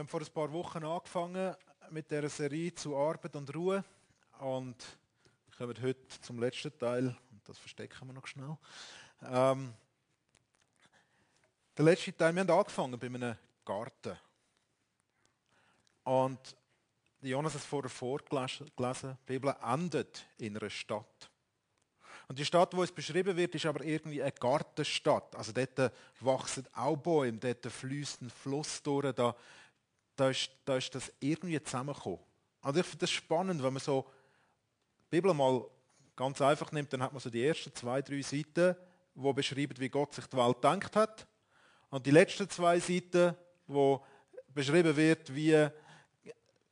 Wir haben vor ein paar Wochen angefangen mit der Serie zu Arbeit und Ruhe und kommen heute zum letzten Teil und das verstecken wir noch schnell. Ähm, der letzte Teil, wir haben angefangen bei einem Garten und Jonas hat es vorher vorgelesen, die Bibel endet in einer Stadt. Und die Stadt, wo es beschrieben wird, ist aber irgendwie eine Gartenstadt. Also dort wachsen auch Bäume, dort fließt ein Fluss durch, da, da, ist, da ist das irgendwie zusammengekommen. Also ich finde das spannend, wenn man so die Bibel mal ganz einfach nimmt, dann hat man so die ersten zwei, drei Seiten, wo beschreiben, wie Gott sich die Welt gedacht hat. Und die letzten zwei Seiten, wo beschrieben wird, wie,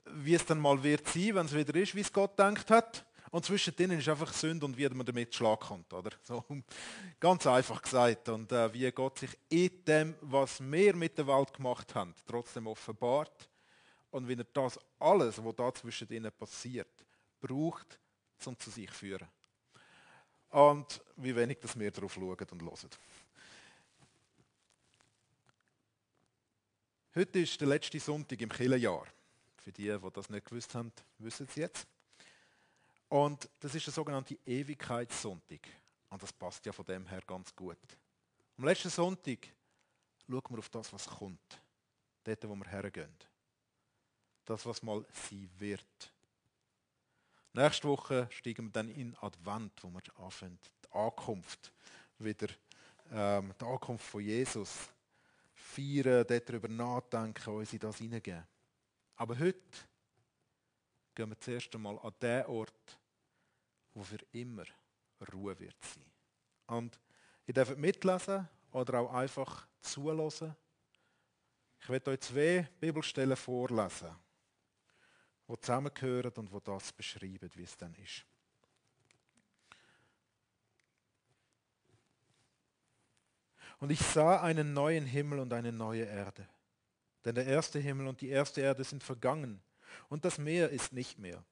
wie es dann mal wird sein, wenn es wieder ist, wie es Gott gedacht hat. Und zwischen denen ist einfach Sünde und wie man damit Schlag kommt. Oder? So, ganz einfach gesagt. Und äh, wie Gott sich in dem, was wir mit der Welt gemacht haben, trotzdem offenbart. Und wie er das alles, was da zwischen ihnen passiert, braucht, um zu sich zu führen. Und wie wenig dass wir darauf schauen und hören. Heute ist der letzte Sonntag im Killenjahr. Für die, die das nicht gewusst haben, wissen es jetzt. Und das ist der sogenannte Ewigkeitssonntag. Und das passt ja von dem her ganz gut. Am letzten Sonntag schauen wir auf das, was kommt. Dort, wo wir hergehen. Das, was mal sein wird. Nächste Woche steigen wir dann in Advent, wo wir anfangen, die Ankunft wieder, ähm, die Ankunft von Jesus feiern, darüber nachdenken, uns in das hineingeben. Aber heute gehen wir zuerst einmal an den Ort, wo für immer Ruhe wird sein. Und ihr dürft mitlesen oder auch einfach zulassen. Ich werde euch zwei Bibelstellen vorlesen, die zusammengehören und wo das beschreiben, wie es dann ist. Und ich sah einen neuen Himmel und eine neue Erde. Denn der erste Himmel und die erste Erde sind vergangen und das Meer ist nicht mehr.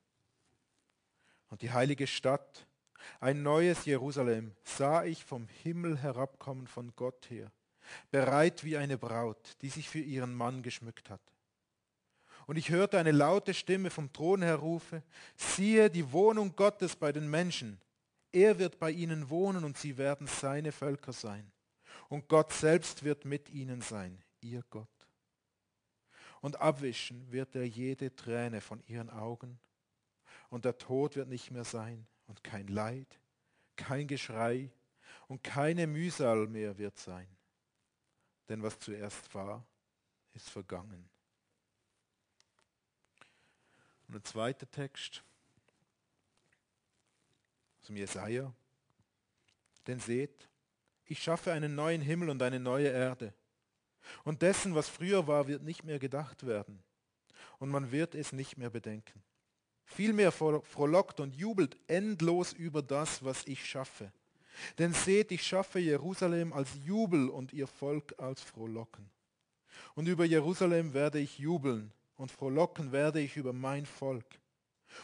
Und die heilige Stadt, ein neues Jerusalem, sah ich vom Himmel herabkommen von Gott her, bereit wie eine Braut, die sich für ihren Mann geschmückt hat. Und ich hörte eine laute Stimme vom Thron her rufe, siehe die Wohnung Gottes bei den Menschen. Er wird bei ihnen wohnen und sie werden seine Völker sein. Und Gott selbst wird mit ihnen sein, ihr Gott und abwischen wird er jede Träne von ihren Augen. Und der Tod wird nicht mehr sein und kein Leid, kein Geschrei und keine Mühsal mehr wird sein. Denn was zuerst war, ist vergangen. Und ein zweiter Text dem Jesaja. Denn seht, ich schaffe einen neuen Himmel und eine neue Erde und dessen, was früher war, wird nicht mehr gedacht werden. Und man wird es nicht mehr bedenken. Vielmehr frohlockt und jubelt endlos über das, was ich schaffe. Denn seht, ich schaffe Jerusalem als Jubel und ihr Volk als Frohlocken. Und über Jerusalem werde ich jubeln und frohlocken werde ich über mein Volk.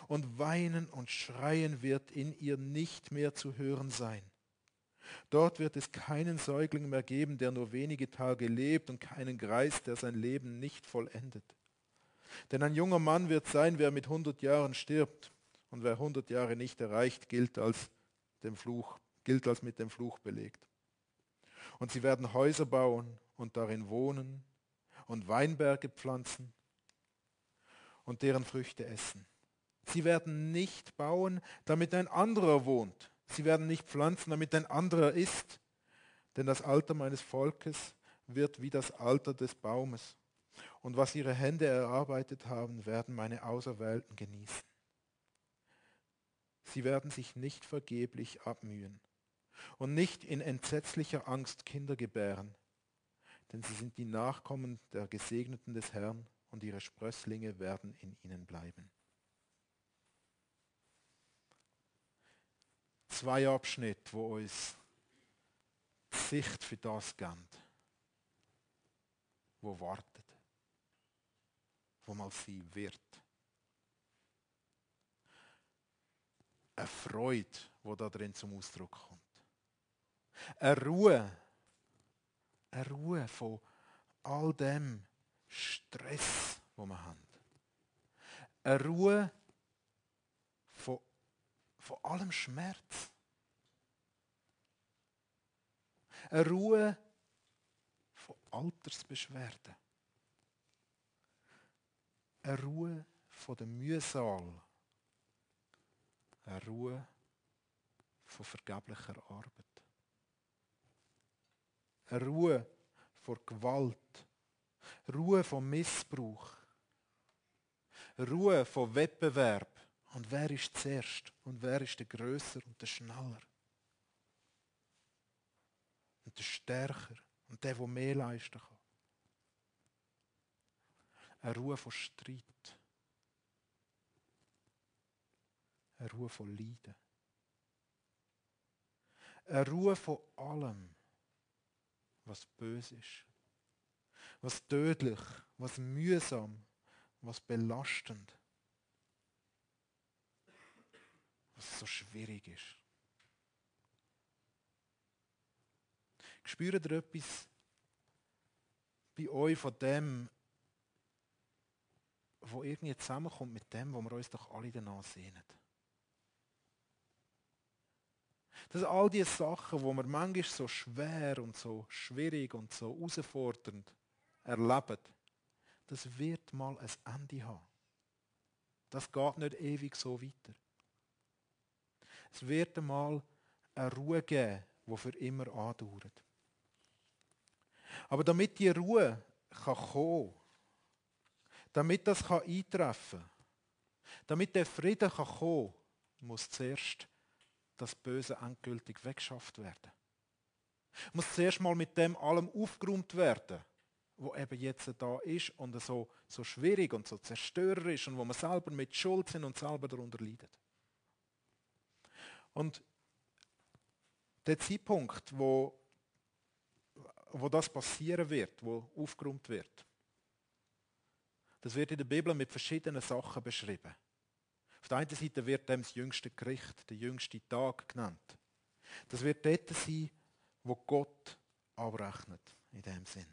Und weinen und schreien wird in ihr nicht mehr zu hören sein. Dort wird es keinen Säugling mehr geben, der nur wenige Tage lebt und keinen Greis, der sein Leben nicht vollendet. Denn ein junger Mann wird sein, wer mit 100 Jahren stirbt. Und wer 100 Jahre nicht erreicht, gilt als, dem Fluch, gilt als mit dem Fluch belegt. Und sie werden Häuser bauen und darin wohnen und Weinberge pflanzen und deren Früchte essen. Sie werden nicht bauen, damit ein anderer wohnt Sie werden nicht pflanzen, damit ein anderer isst. Denn das Alter meines Volkes wird wie das Alter des Baumes. Und was ihre Hände erarbeitet haben, werden meine Auserwählten genießen. Sie werden sich nicht vergeblich abmühen und nicht in entsetzlicher Angst Kinder gebären, denn sie sind die Nachkommen der Gesegneten des Herrn und ihre Sprösslinge werden in ihnen bleiben. Zwei Abschnitte, wo uns die Sicht für das geben, wo wartet, wo mal sein wird. Eine Freude, die da drin zum Ausdruck kommt. Eine Ruhe, eine Ruhe von all dem Stress, die wir haben. Eine Ruhe von, von allem Schmerz. Eine Ruhe von Altersbeschwerden. Eine Ruhe von der Mühsal. Eine Ruhe von vergeblicher Arbeit. Eine Ruhe vor Gewalt. Ruhe vom Missbrauch. Ruhe vom Wettbewerb. Und wer ist zuerst? Und wer ist der Größer und der Schneller? Der Stärker und der, der mehr leisten kann. Eine Ruhe von Streit. Eine Ruhe von Leiden. Eine Ruhe von allem, was böse ist. Was tödlich, was mühsam, was belastend. Was so schwierig ist. Spürt ihr etwas bei euch von dem, wo irgendwie zusammenkommt mit dem, wo wir uns doch alle danach sehnen? Das sind all die Sachen, wo wir manchmal so schwer und so schwierig und so herausfordernd erleben. Das wird mal ein Ende haben. Das geht nicht ewig so weiter. Es wird einmal eine Ruhe geben, die für immer andauert. Aber damit die Ruhe kann kommen, damit das kann eintreffen kann, damit der Frieden kann kommen, muss zuerst das Böse endgültig weggeschafft werden. Muss zuerst mal mit dem allem aufgeräumt werden, wo eben jetzt da ist und so, so schwierig und so zerstörerisch und wo man selber mit Schuld sind und selber darunter leidet. Und der Zeitpunkt, wo, wo das passieren wird, wo aufgeräumt wird, das wird in der Bibel mit verschiedenen Sachen beschrieben. Auf der einen Seite wird dem das jüngste Gericht, der jüngste Tag genannt. Das wird dort sein, wo Gott abrechnet, in dem Sinn.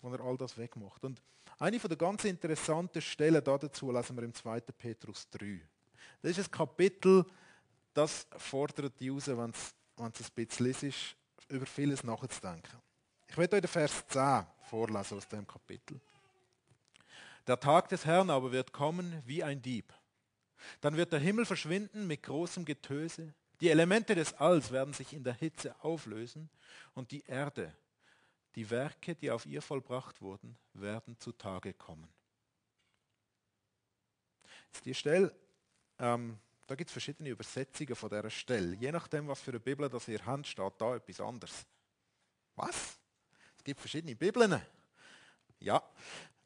Wo er all das wegmacht. Und eine von der ganz interessanten Stellen dazu lesen wir im 2. Petrus 3. Das ist ein Kapitel, das fordert die raus, wenn es ein bisschen ist, über vieles nachzudenken. Ich werde euch den Vers 10 vorlesen aus dem Kapitel. Der Tag des Herrn aber wird kommen wie ein Dieb. Dann wird der Himmel verschwinden mit großem Getöse, die Elemente des Alls werden sich in der Hitze auflösen und die Erde, die Werke, die auf ihr vollbracht wurden, werden zutage kommen. Jetzt die Stelle, ähm, da gibt es verschiedene Übersetzungen von dieser Stelle. Je nachdem, was für eine Bibel das ihr habt, steht da etwas anderes. Was? Es gibt verschiedene Bibeln. Ja,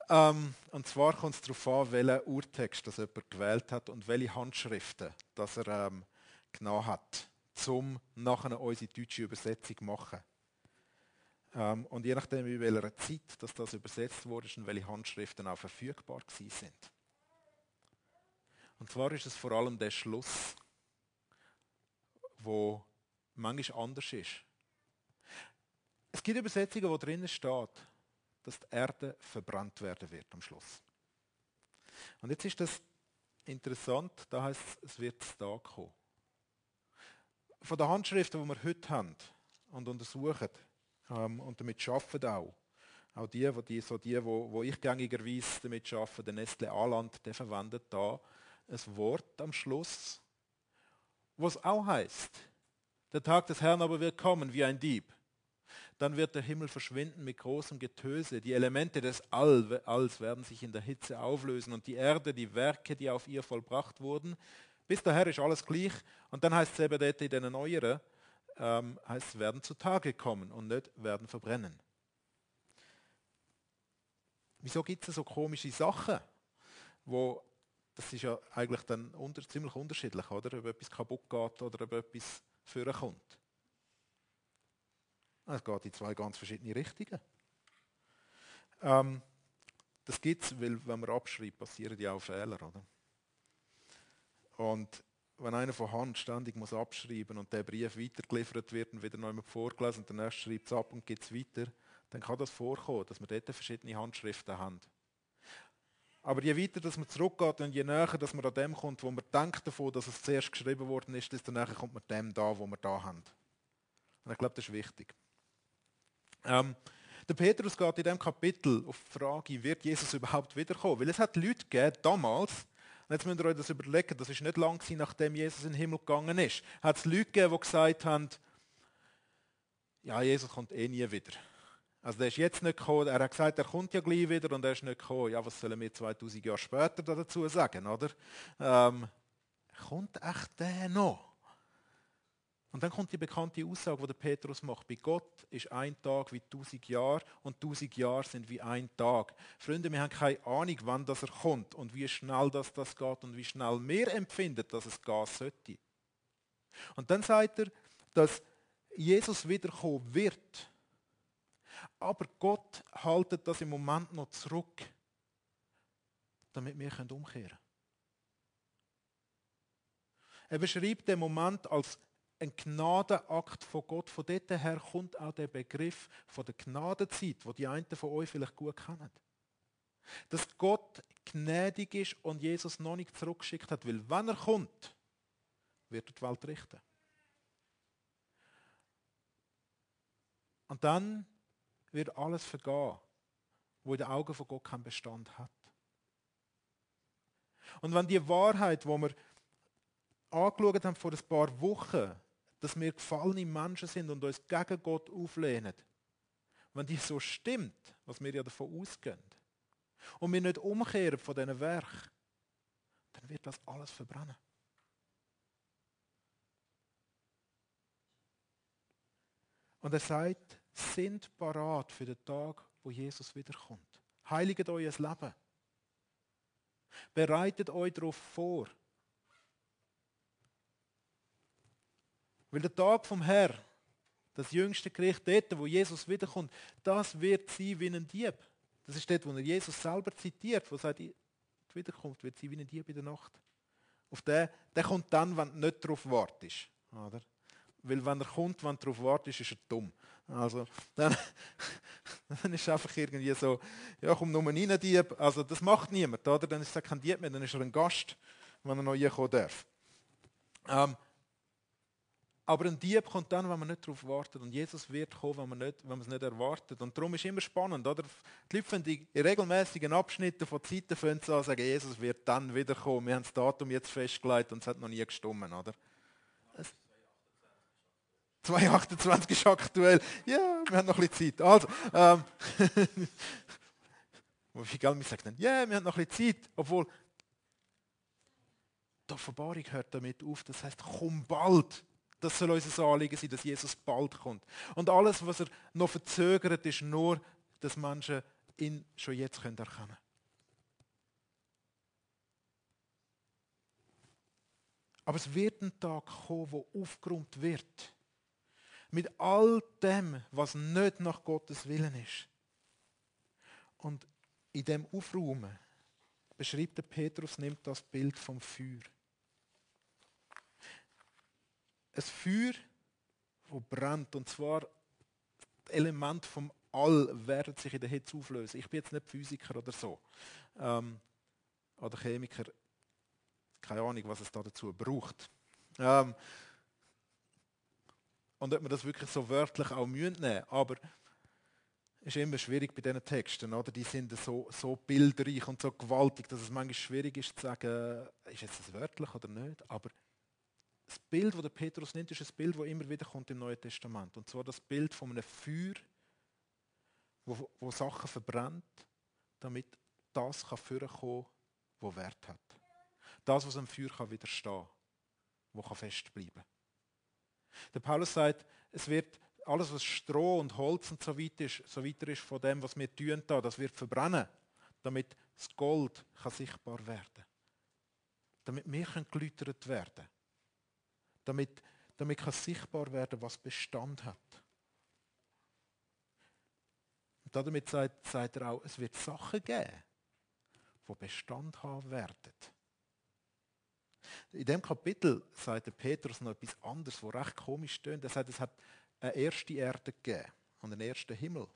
ähm, und zwar kommt es darauf an, welchen Urtext das jemand gewählt hat und welche Handschriften das er ähm, genommen hat, um nachher unsere deutsche Übersetzung zu machen. Ähm, und je nachdem, in welcher Zeit dass das übersetzt wurde und welche Handschriften auch verfügbar sind. Und zwar ist es vor allem der Schluss, wo manchmal anders ist. Es gibt Übersetzungen, wo drinnen steht, dass die Erde verbrannt werden wird am Schluss. Und jetzt ist das interessant, da heißt es, es wird da kommen. Von den Handschriften, die wir heute haben und untersuchen ähm, und damit arbeiten auch, auch die, die, so die wo, wo ich gängigerweise damit arbeite, der Nestle Aland, der verwendet da ein Wort am Schluss, was auch heißt, der Tag des Herrn aber wird kommen wie ein Dieb dann wird der Himmel verschwinden mit großem Getöse. Die Elemente des All, Alls werden sich in der Hitze auflösen und die Erde, die Werke, die auf ihr vollbracht wurden. Bis daher ist alles gleich. Und dann heißt es dort in den neueren, ähm, heißt es, werden zutage kommen und nicht werden verbrennen. Wieso gibt es so komische Sachen, wo das ist ja eigentlich dann unter, ziemlich unterschiedlich, oder? Ob etwas kaputt geht oder ob etwas vorkommt. Es geht in zwei ganz verschiedene Richtungen. Ähm, das gibt es, weil wenn man abschreibt, passieren ja auch Fehler. Oder? Und wenn einer von Hand ständig muss abschreiben und der Brief weitergeliefert wird und wieder neu vorgelesen und der nächste schreibt es ab und gibt es weiter, dann kann das vorkommen, dass wir dort verschiedene Handschriften haben. Aber je weiter dass man zurückgeht und je näher dass man an dem kommt, wo man denkt davon, dass es zuerst geschrieben worden ist, desto näher kommt man dem da, wo wir da haben. Und ich glaube, das ist wichtig. Ähm, der Petrus geht in diesem Kapitel auf die Frage, wird Jesus überhaupt wiederkommen? Weil es hat Leute gegeben, damals, und jetzt müsst ihr euch das überlegen, das ist nicht lang gewesen, nachdem Jesus in den Himmel gegangen ist, hat es Leute gegeben, die gesagt haben, ja, Jesus kommt eh nie wieder. Also der ist jetzt nicht gekommen, er hat gesagt, er kommt ja gleich wieder und er ist nicht gekommen. Ja, was sollen wir 2000 Jahre später dazu sagen, oder? Ähm, kommt echt der noch? Und dann kommt die bekannte Aussage, die der Petrus macht. Bei Gott ist ein Tag wie tausend Jahre und tausend Jahre sind wie ein Tag. Freunde, wir haben keine Ahnung, wann das er kommt und wie schnell das, das geht und wie schnell wir empfinden, dass es gehen sollte. Und dann sagt er, dass Jesus wiederkommen wird. Aber Gott haltet das im Moment noch zurück, damit wir umkehren können. Er beschreibt den Moment als ein Gnadenakt von Gott. Von dort her kommt auch der Begriff von der Gnadenzeit, wo die einen von euch vielleicht gut kennen. Dass Gott gnädig ist und Jesus noch nicht zurückgeschickt hat, weil wenn er kommt, wird er die Welt richten. Und dann wird alles vergehen, wo in den Augen von Gott keinen Bestand hat. Und wenn die Wahrheit, wo wir angeschaut haben vor ein paar Wochen, dass wir gefallene Menschen sind und uns gegen Gott auflehnen, wenn die so stimmt, was wir ja davon ausgehen, und wir nicht umkehren von diesen Werk, dann wird das alles verbrennen. Und er sagt, sind parat für den Tag, wo Jesus wiederkommt. Heiligt euer Leben. Bereitet euch darauf vor. Weil der Tag vom Herr, das jüngste Gericht dort, wo Jesus wiederkommt, das wird sein wie ein Dieb. Das ist dort, wo er Jesus selber zitiert, wo er sagt, die Wiederkunft wird sein wie ein Dieb in der Nacht. Auf den, der kommt dann, wenn du nicht darauf wartest. Oder? Weil wenn er kommt, wenn du darauf wartest, ist er dumm. Also, dann, dann ist es einfach irgendwie so, ja, komm nur rein, Dieb. Also, das macht niemand, oder? Dann ist er kein Dieb mehr, dann ist er ein Gast, wenn er noch reinkommen darf. Ähm, aber ein Dieb kommt dann, wenn man nicht darauf wartet. Und Jesus wird kommen, wenn man, nicht, wenn man es nicht erwartet. Und darum ist es immer spannend. Oder? Die Leute finden in regelmäßigen Abschnitten von Zeiten an sagen, Jesus wird dann wiederkommen. Wir haben das Datum jetzt festgelegt und es hat noch nie gestummen. Oder? 2,28 ist aktuell. Ja, wir haben noch ein bisschen Zeit. Also, ähm, wie Geld mir sagt dann, ja, yeah, wir haben noch ein bisschen Zeit. Obwohl, die Offenbarung hört damit auf. Das heißt, komm bald. Das soll unser Anliegen sein, dass Jesus bald kommt. Und alles, was er noch verzögert, ist nur, dass Menschen ihn schon jetzt erkennen können. Aber es wird ein Tag kommen, wo aufgeräumt wird. Mit all dem, was nicht nach Gottes Willen ist. Und in dem Aufräumen beschreibt der Petrus, nimmt das Bild vom Feuer ein Feuer, das brennt. Und zwar das Element vom All werden sich in der Hitze auflösen. Ich bin jetzt nicht Physiker oder so. Ähm, oder Chemiker. Keine Ahnung, was es da dazu braucht. Ähm, und ob man das wirklich so wörtlich auch nehmen müssen. Aber es ist immer schwierig bei diesen Texten, oder? Die sind so, so bildreich und so gewaltig, dass es manchmal schwierig ist zu sagen, ist jetzt das wörtlich oder nicht. Aber das Bild, das der Petrus nimmt, ist ein Bild, das immer wieder kommt im Neuen Testament. Und zwar das Bild von einem Feuer, wo, wo Sachen verbrennt, damit das kann was Wert hat. Das, was am Feuer kann widerstehen kann, das festbleiben kann. Der Paulus sagt, es wird alles, was Stroh und Holz und so weiter ist, so weiter ist von dem, was wir tun, da, das wird verbrennen, damit das Gold kann sichtbar werden Damit wir geläutert werden damit, damit kann sichtbar werden, was Bestand hat. Und damit sagt, sagt er auch, es wird Sachen geben, die Bestand haben werden. In dem Kapitel sagt der Petrus noch etwas anderes, was recht komisch stöhnt. Er sagt, es hat eine erste Erde gegeben und einen ersten Himmel.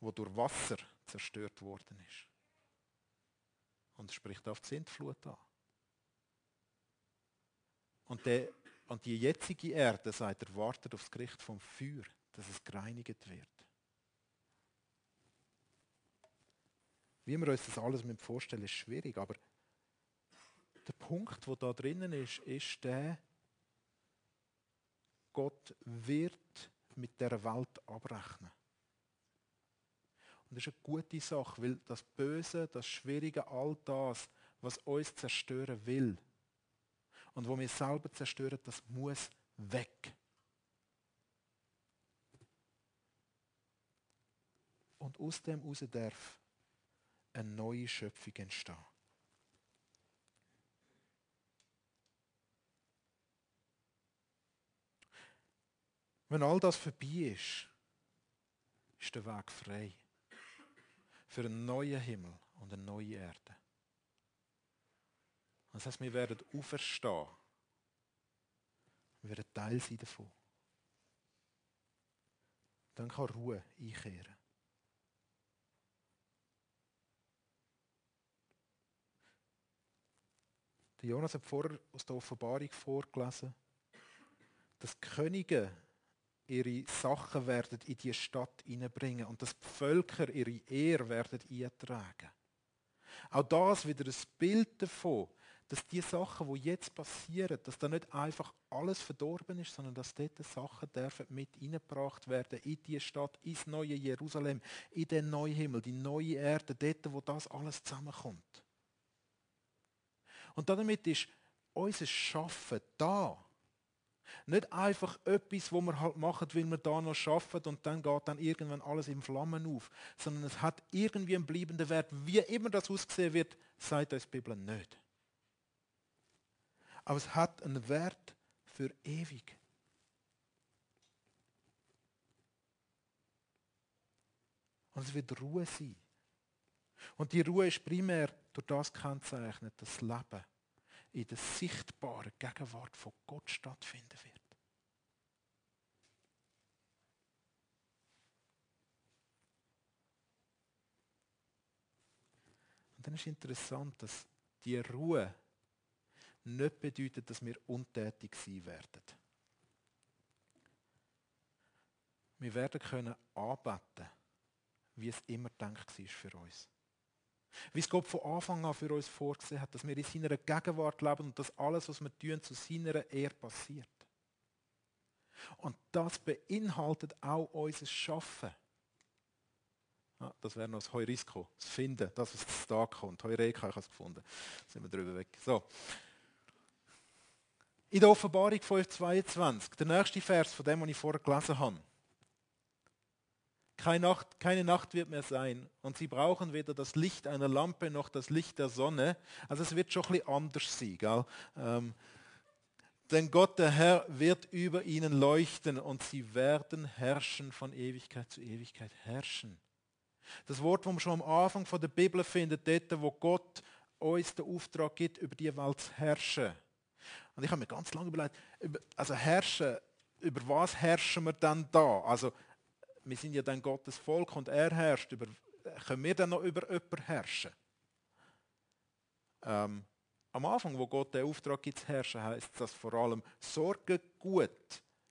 wo durch Wasser zerstört worden ist. Und spricht auf die Sintflut an. Und, der, und die jetzige Erde, sagt er, wartet auf das Gericht vom Feuer, dass es gereinigt wird. Wie wir uns das alles vorstellen, ist schwierig, aber Punkt, wo da drinnen ist, ist der, Gott wird mit der Welt abrechnen. Und das ist eine gute Sache, weil das Böse, das Schwierige, all das, was uns zerstören will und wo wir selber zerstören, das muss weg. Und aus dem heraus darf eine neue Schöpfung entstehen. Wenn all das vorbei ist, ist der Weg frei für einen neuen Himmel und eine neue Erde. Das heißt, wir werden auferstehen. Wir werden Teil sein davon. Dann kann Ruhe einkehren. Der Jonas hat vorher aus der Offenbarung vorgelesen, dass Könige ihre Sachen werden in die Stadt hineinbringen und dass die Völker ihre Ehre werden eintragen. Auch das wieder ein Bild davon, dass die Sachen, die jetzt passieren, dass da nicht einfach alles verdorben ist, sondern dass dort Sachen dürfen mit eingebracht werden in die Stadt, ins neue Jerusalem, in den neuen Himmel, die neue Erde, dort, wo das alles zusammenkommt. Und damit ist unser Schaffen da nicht einfach etwas, wo wir halt machen, weil wir da noch schaffen und dann geht dann irgendwann alles in Flammen auf, sondern es hat irgendwie einen bleibenden Wert. Wie immer das aussehen wird, sagt uns die Bibel nicht. Aber es hat einen Wert für ewig. Und es wird Ruhe sein. Und die Ruhe ist primär durch das kennzeichnet, das Leben in der sichtbaren Gegenwart von Gott stattfinden wird. Und dann ist interessant, dass die Ruhe nicht bedeutet, dass wir untätig sein werden. Wir werden können anbeten, wie es immer gedacht war für uns. Wie es Gott von Anfang an für uns vorgesehen hat, dass wir in seiner Gegenwart leben und dass alles, was wir tun, zu seiner Ehre passiert. Und das beinhaltet auch unser Schaffen. Ja, das wäre noch das Heurisko, das Finden, das, was Tag kommt. Heureka, ich habe es gefunden. sind wir drüber weg. So. In der Offenbarung 5,22, der nächste Vers von dem, was ich vorher gelesen habe. Keine Nacht, keine Nacht wird mehr sein und sie brauchen weder das Licht einer Lampe noch das Licht der Sonne. Also es wird schon ein bisschen anders sein. Gell? Ähm, denn Gott, der Herr, wird über ihnen leuchten und sie werden herrschen von Ewigkeit zu Ewigkeit. Herrschen. Das Wort, das man schon am Anfang von der Bibel findet, dort, wo Gott uns den Auftrag gibt, über die Welt zu herrschen. Und ich habe mir ganz lange überlegt, also herrschen, über was herrschen wir dann da? Also wir sind ja dann Gottes Volk und er herrscht. Über, können wir dann noch über jemanden herrschen? Ähm, am Anfang, wo Gott den Auftrag gibt zu herrschen, heißt das vor allem, sorge gut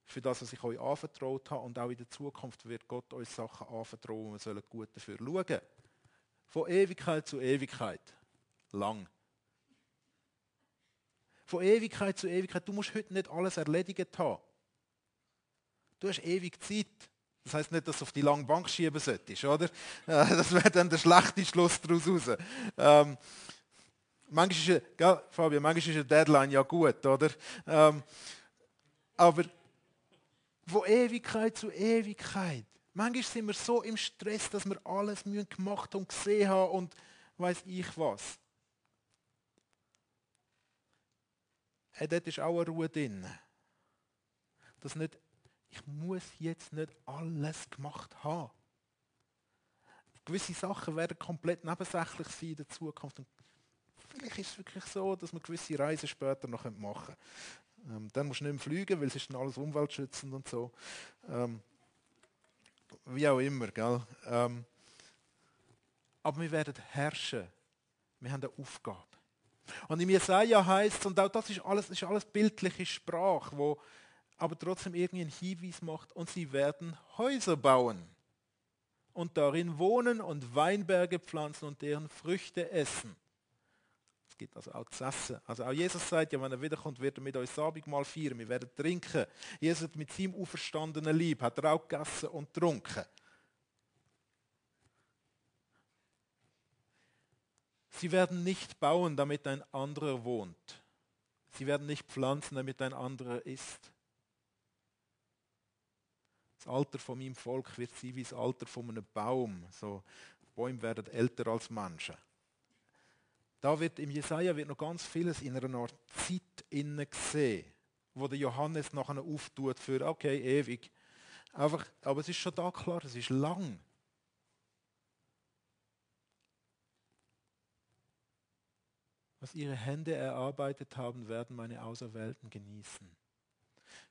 für das, was ich euch anvertraut habe und auch in der Zukunft wird Gott euch Sachen anvertrauen und wir sollen gut dafür schauen. Von Ewigkeit zu Ewigkeit. Lang. Von Ewigkeit zu Ewigkeit. Du musst heute nicht alles erledigt haben. Du hast ewig Zeit. Das heißt nicht, dass du auf die lange Bank schieben solltest, oder? Das wäre dann der schlechte Schluss daraus raus. Ähm, manchmal, ist, gell, Fabian, manchmal ist eine Deadline ja gut, oder? Ähm, aber von Ewigkeit zu Ewigkeit. Manchmal sind wir so im Stress, dass wir alles gemacht und gesehen haben und weiß ich was. Hey, dort ist auch eine Ruhe drin. Dass nicht ich muss jetzt nicht alles gemacht haben. Gewisse Sachen werden komplett nebensächlich sein in der Zukunft. Und vielleicht ist es wirklich so, dass man gewisse Reisen später noch machen können. Ähm, dann musst du nicht mehr fliegen, weil es ist dann alles umweltschützend und so. Ähm, wie auch immer, gell? Ähm, aber wir werden herrschen. Wir haben eine Aufgabe. Und im Jesaja heißt es, und auch das ist alles, ist alles bildliche Sprache, wo aber trotzdem irgendwie einen Hinweis macht, und sie werden Häuser bauen und darin wohnen und Weinberge pflanzen und deren Früchte essen. Es gibt also auch zu essen. Also auch Jesus sagt ja, wenn er wiederkommt, wird er mit euch Abendmahl feiern, wir werden trinken. Jesus hat mit seinem auferstandenen Lieb, hat er auch gegessen und getrunken. Sie werden nicht bauen, damit ein anderer wohnt. Sie werden nicht pflanzen, damit ein anderer isst. Das Alter von meinem Volk wird sein wie das Alter von einem Baum. So, Bäume werden älter als Menschen. Da wird im Jesaja wird noch ganz vieles in einer Art Zeit innen gesehen, wo der Johannes nachher auftut für okay ewig. Einfach, aber es ist schon da klar, es ist lang. Was ihre Hände erarbeitet haben, werden meine Auserwählten genießen.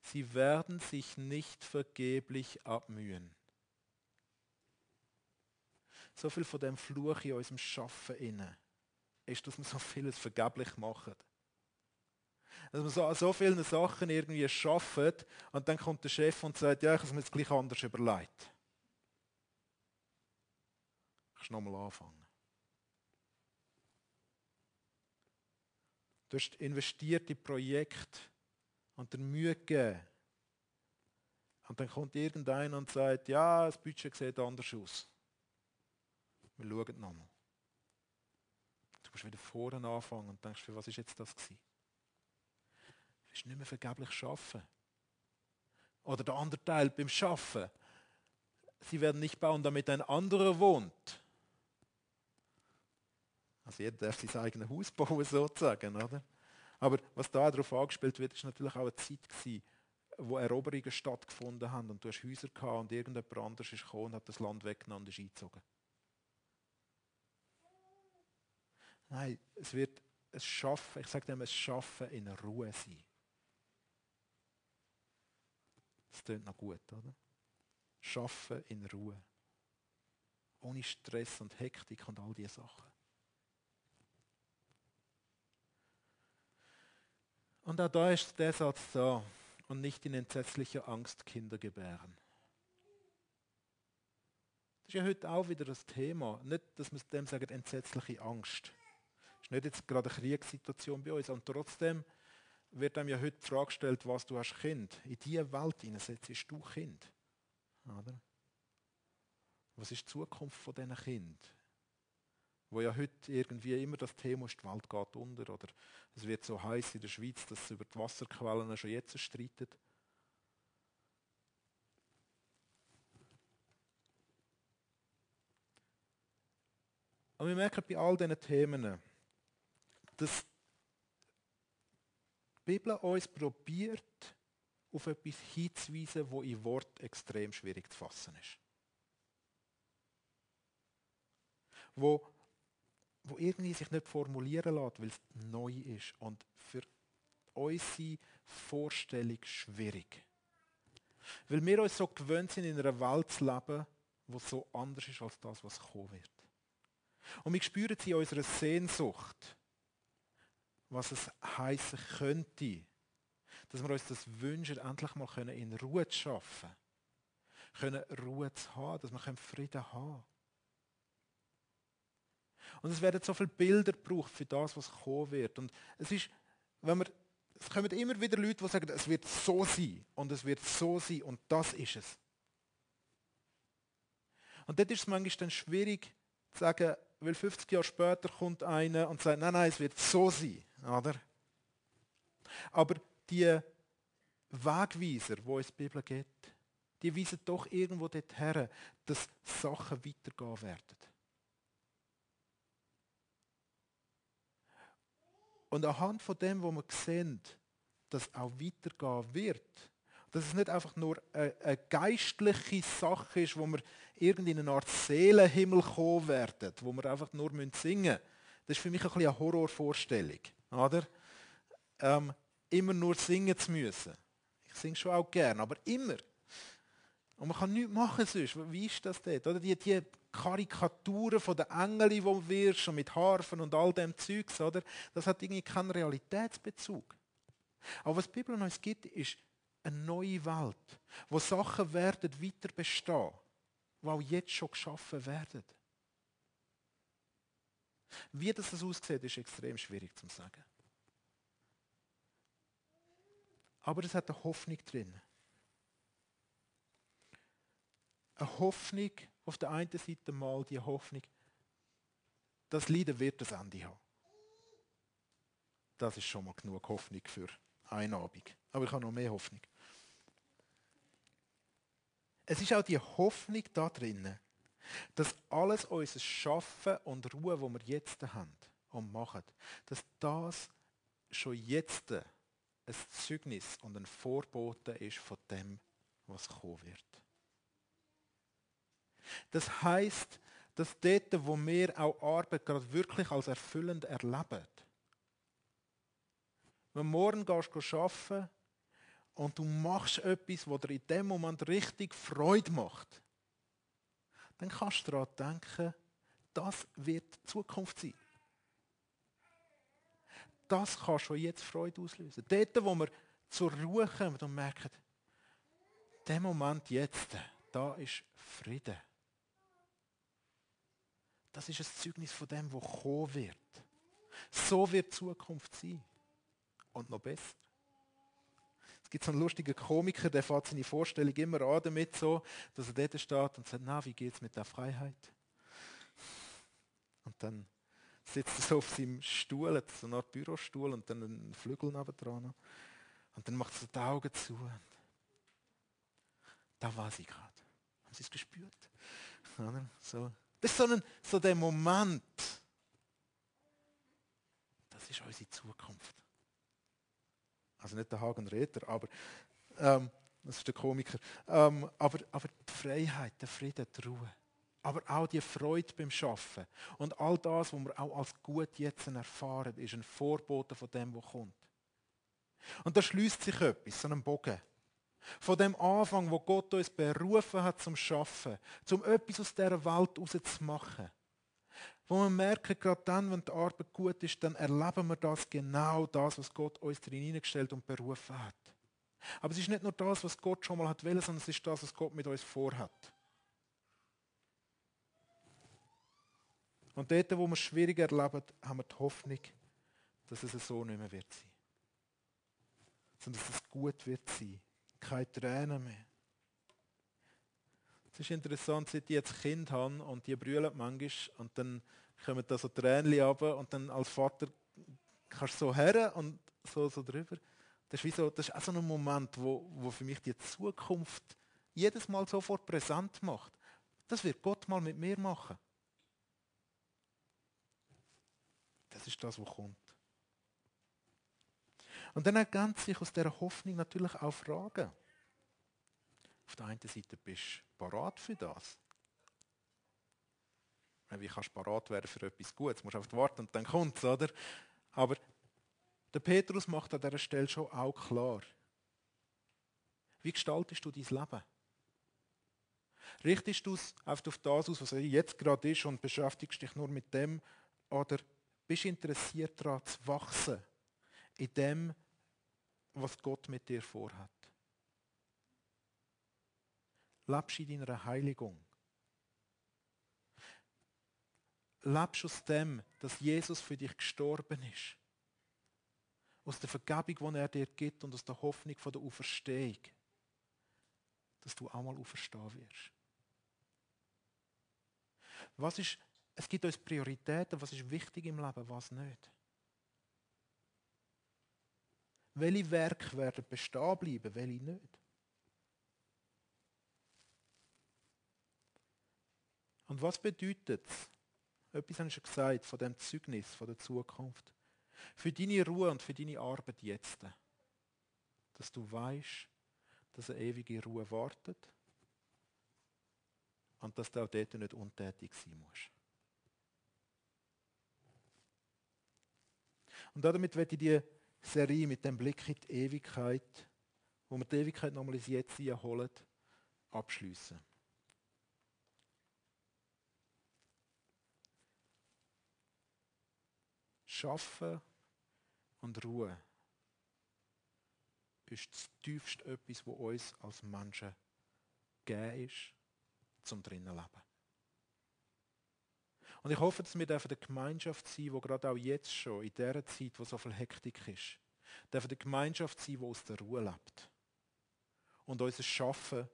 Sie werden sich nicht vergeblich abmühen. So viel von dem Fluch in unserem Schaffen inne ist, dass wir so vieles vergeblich machen. Dass wir so an so vielen Sachen irgendwie schaffen und dann kommt der Chef und sagt, ja, ich es mir jetzt gleich anders überlegt. Ich nochmal anfangen. Du hast investiert in Projekte und der Mühe gegeben. Und dann kommt irgendeiner und sagt, ja, das Budget sieht anders aus. Wir schauen nochmal. Du musst wieder vorne anfangen und denkst, für was ist jetzt das gewesen? Du willst nicht mehr vergeblich arbeiten. Oder der andere Teil beim Schaffen. Sie werden nicht bauen, damit ein anderer wohnt. Also jeder darf sein eigenes Haus bauen, sozusagen, oder? Aber was da darauf angespielt wird, ist natürlich auch eine Zeit gewesen, wo Eroberungen stattgefunden haben und du hast Häuser gehabt und irgendjemand anderes ist gekommen und hat das Land weggenommen und ist eingezogen. Nein, es wird es schaffen, ich sage dem, es schaffen in Ruhe sein. Das klingt noch gut, oder? Schaffen in Ruhe. Ohne Stress und Hektik und all diese Sachen. Und auch da ist der Satz da. Und nicht in entsetzlicher Angst Kinder gebären. Das ist ja heute auch wieder das Thema. Nicht, dass wir dem sagen, entsetzliche Angst. Das ist nicht jetzt gerade eine Kriegssituation bei uns. Und trotzdem wird einem ja heute die Frage gestellt, was du hast Kind. In diese Welt setzt du Kind. Oder? Was ist die Zukunft von diesen Kindern? Wo ja heute irgendwie immer das Thema ist, die Welt geht unter oder es wird so heiß in der Schweiz, dass es über die Wasserquellen schon jetzt streitet. Und wir merken bei all diesen Themen, dass die Bibel uns probiert, auf etwas hinzuweisen, wo in Wort extrem schwierig zu fassen ist. Wo wo irgendwie sich nicht formulieren lässt, weil es neu ist und für unsere Vorstellung schwierig. Weil wir uns so gewöhnt sind, in einer Welt zu leben, die so anders ist als das, was kommen wird. Und wir spüren sie in unserer Sehnsucht, was es heißen könnte, dass wir uns das wünschen, endlich mal in Ruhe zu schaffen, können Ruhe zu haben, dass wir Frieden haben können. Und es werden so viele Bilder gebraucht für das, was kommen wird. Und es ist, wenn wir, es kommen immer wieder Leute, die sagen, es wird so sein und es wird so sein und das ist es. Und dort ist es manchmal dann schwierig zu sagen, weil 50 Jahre später kommt einer und sagt, nein, nein, es wird so sein. Oder? Aber die Wegweiser, wo es die Bibel gibt, die weisen doch irgendwo dorthin, dass Sachen weitergehen werden. Und anhand von dem, wo wir sehen, dass auch weitergehen wird, dass es nicht einfach nur eine, geistliche Sache ist, wo wir irgendwie in eine Art Seelenhimmel kommen werden, wo wir einfach nur singen müssen. Das ist für mich ein bisschen eine Horrorvorstellung. Oder? Ähm, immer nur singen zu müssen. Ich singe schon auch gern, aber immer. Und man kann nichts machen sonst. Wie ist das dort? Oder die, die Karikaturen von den Engeln, die du wirst, und mit Harfen und all dem Zeugs, oder? Das hat irgendwie keinen Realitätsbezug. Aber was die Bibel uns gibt, ist eine neue Welt, wo Sachen werden weiter bestehen, die auch jetzt schon geschaffen werden. Wie das aussieht, ist extrem schwierig zu sagen. Aber es hat eine Hoffnung drin. Eine Hoffnung, auf der einen Seite mal die Hoffnung, das Leiden wird das Ende haben. Das ist schon mal genug Hoffnung für eine Abend. Aber ich habe noch mehr Hoffnung. Es ist auch die Hoffnung da drin, dass alles unser Schaffen und Ruhe, wo wir jetzt haben und machen, dass das schon jetzt ein Zeugnis und ein Vorbote ist von dem, was kommen wird. Das heißt, dass dort, wo wir auch Arbeit gerade wirklich als erfüllend erleben, wenn du morgen gehst arbeiten und du machst etwas, was dir in dem Moment richtig Freude macht, dann kannst du daran denken, das wird die Zukunft sein. Das kann schon jetzt Freude auslösen. Dort, wo wir zur Ruhe kommen und merken, der Moment jetzt, da ist Frieden. Das ist ein Zeugnis von dem, was kommen wird. So wird die Zukunft sein. Und noch besser. Es gibt so einen lustigen Komiker, der fährt seine Vorstellung immer an damit so, dass er dort steht und sagt, na, wie geht es mit der Freiheit? Und dann sitzt er so auf seinem Stuhl, hat so eine Art Bürostuhl und dann einen Flügel dran. Und dann macht er so die Augen zu. Und da war sie gerade. Haben Sie es gespürt? So. Das ist so, ein, so der Moment. Das ist unsere Zukunft. Also nicht der Hagen Räder, aber ähm, das ist der Komiker. Ähm, aber, aber die Freiheit, der Frieden, die Ruhe. Aber auch die Freude beim Schaffen und all das, was wir auch als gut jetzt erfahren, ist ein Vorbote von dem, was kommt. Und da schließt sich etwas, so ein Bogen. Von dem Anfang, wo Gott uns berufen hat zum Schaffen, zum etwas aus dieser Welt rauszumachen. Wo wir merken, gerade dann, wenn die Arbeit gut ist, dann erleben wir das genau das, was Gott uns drin hineingestellt und berufen hat. Aber es ist nicht nur das, was Gott schon mal hat wollen, sondern es ist das, was Gott mit uns vorhat. Und dort, wo wir es schwierig erleben, haben wir die Hoffnung, dass es so nicht mehr wird sein. Sondern dass es gut wird sein. Keine Tränen mehr. Es ist interessant, seit ich jetzt Kind habe und die brüllen manchmal und dann kommen da so Tränen runter und dann als Vater kannst du so her und so, so drüber. Das ist, wie so, das ist auch so ein Moment, wo, wo für mich die Zukunft jedes Mal sofort präsent macht. Das wird Gott mal mit mir machen. Das ist das, was kommt. Und dann ergänzen sich aus dieser Hoffnung natürlich auch Fragen. Auf der einen Seite bist du parat für das. Wie kannst du parat werden für etwas Gutes? Du musst einfach warten und dann kommt es, oder? Aber der Petrus macht an dieser Stelle schon auch klar. Wie gestaltest du dein Leben? Richtest du es auf das aus, was jetzt gerade ist und beschäftigst dich nur mit dem? Oder bist du interessiert daran zu wachsen in dem, was Gott mit dir vorhat? Lebst in deiner Heiligung? Lebst aus dem, dass Jesus für dich gestorben ist? Aus der Vergebung, die er dir gibt und aus der Hoffnung von der Auferstehung, dass du auch mal auferstehen wirst. Was ist es gibt uns Prioritäten, was ist wichtig im Leben, was nicht. Welche Werke werden bestehen bleiben, welche nicht. Und was bedeutet es? Etwas ich schon gesagt von dem Zeugnis, von der Zukunft. Für deine Ruhe und für deine Arbeit jetzt. Dass du weißt, dass eine ewige Ruhe wartet und dass du auch dort nicht untätig sein musst. Und damit werde ich die Serie mit dem Blick in die Ewigkeit, wo wir die Ewigkeit nochmal ins Jetzt holen, abschliessen. Schaffen und Ruhe ist das tiefste etwas, was uns als Menschen gegeben ist, zum drinnen leben. Und ich hoffe, dass wir eine Gemeinschaft sein die gerade auch jetzt schon, in dieser Zeit, wo so viel Hektik ist, dürfen eine Gemeinschaft sein, die aus der Ruhe lebt. Und unser Schaffen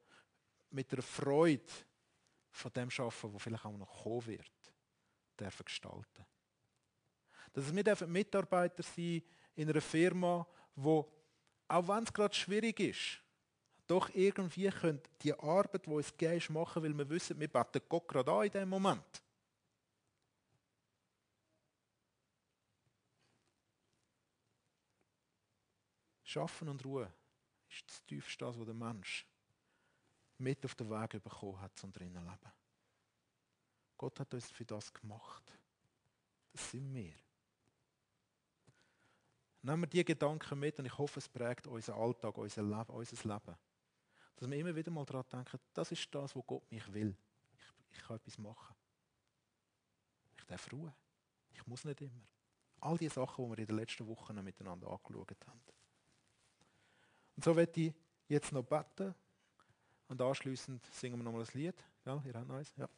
mit der Freude von dem Schaffen, wo vielleicht auch noch kommen wird, dürfen gestalten. Dass wir Mitarbeiter sein in einer Firma, wo, auch wenn es gerade schwierig ist, doch irgendwie können die Arbeit, die uns gegeben machen, weil wir wissen, wir beten Gott gerade an in dem Moment. Schaffen und Ruhe ist das tiefste, was der Mensch mit auf den Weg bekommen hat zum drinnen Leben. Gott hat uns für das gemacht. Das sind wir. Nehmen wir diese Gedanken mit und ich hoffe, es prägt unseren Alltag, unser Leben, unser Leben. Dass wir immer wieder mal daran denken, das ist das, was Gott mich will. Ich, ich kann etwas machen. Ich darf Ruhe. Ich muss nicht immer. All die Sachen, die wir in den letzten Wochen miteinander angeschaut haben. Und so werde ich jetzt noch beten und anschließend singen wir nochmal ein Lied. Ja, ihr habt noch? Ja.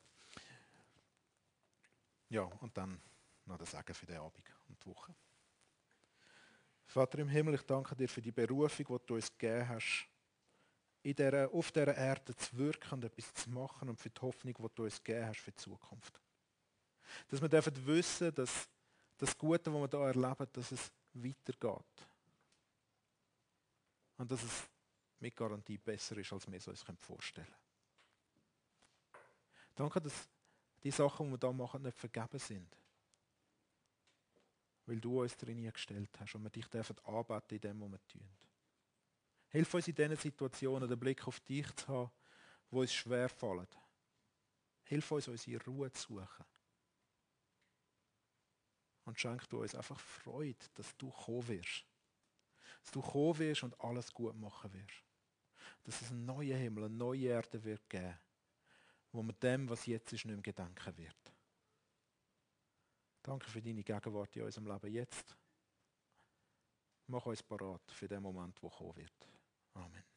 Ja, und dann noch das Sagen für den Abend und die Woche. Vater im Himmel, ich danke dir für die Berufung, die du uns gegeben hast, in der, auf dieser Erde zu wirken und etwas zu machen und für die Hoffnung, die du uns gegeben hast für die Zukunft. Dass wir dürfen wissen, dass das Gute, was wir hier erleben, dass es weitergeht. Und dass es mit Garantie besser ist, als wir es uns vorstellen können. Danke, dass die Sachen, die wir hier machen, nicht vergeben sind. Weil du uns drin gestellt hast und wir dich dürfen anbeten in dem, was wir tun. Hilf uns in diesen Situationen, den Blick auf dich zu haben, wo uns schwer fallen. Hilf uns, unsere Ruhe zu suchen. Und schenk du uns einfach Freude, dass du kommen wirst. Dass du kommen wirst und alles gut machen wirst. Dass es einen neuen Himmel, eine neue Erde wird geben, wo man dem, was jetzt ist, nicht mehr gedenken wird. Danke für deine Gegenwart in unserem Leben jetzt. Mach uns parat für den Moment, der kommen wird. Amen.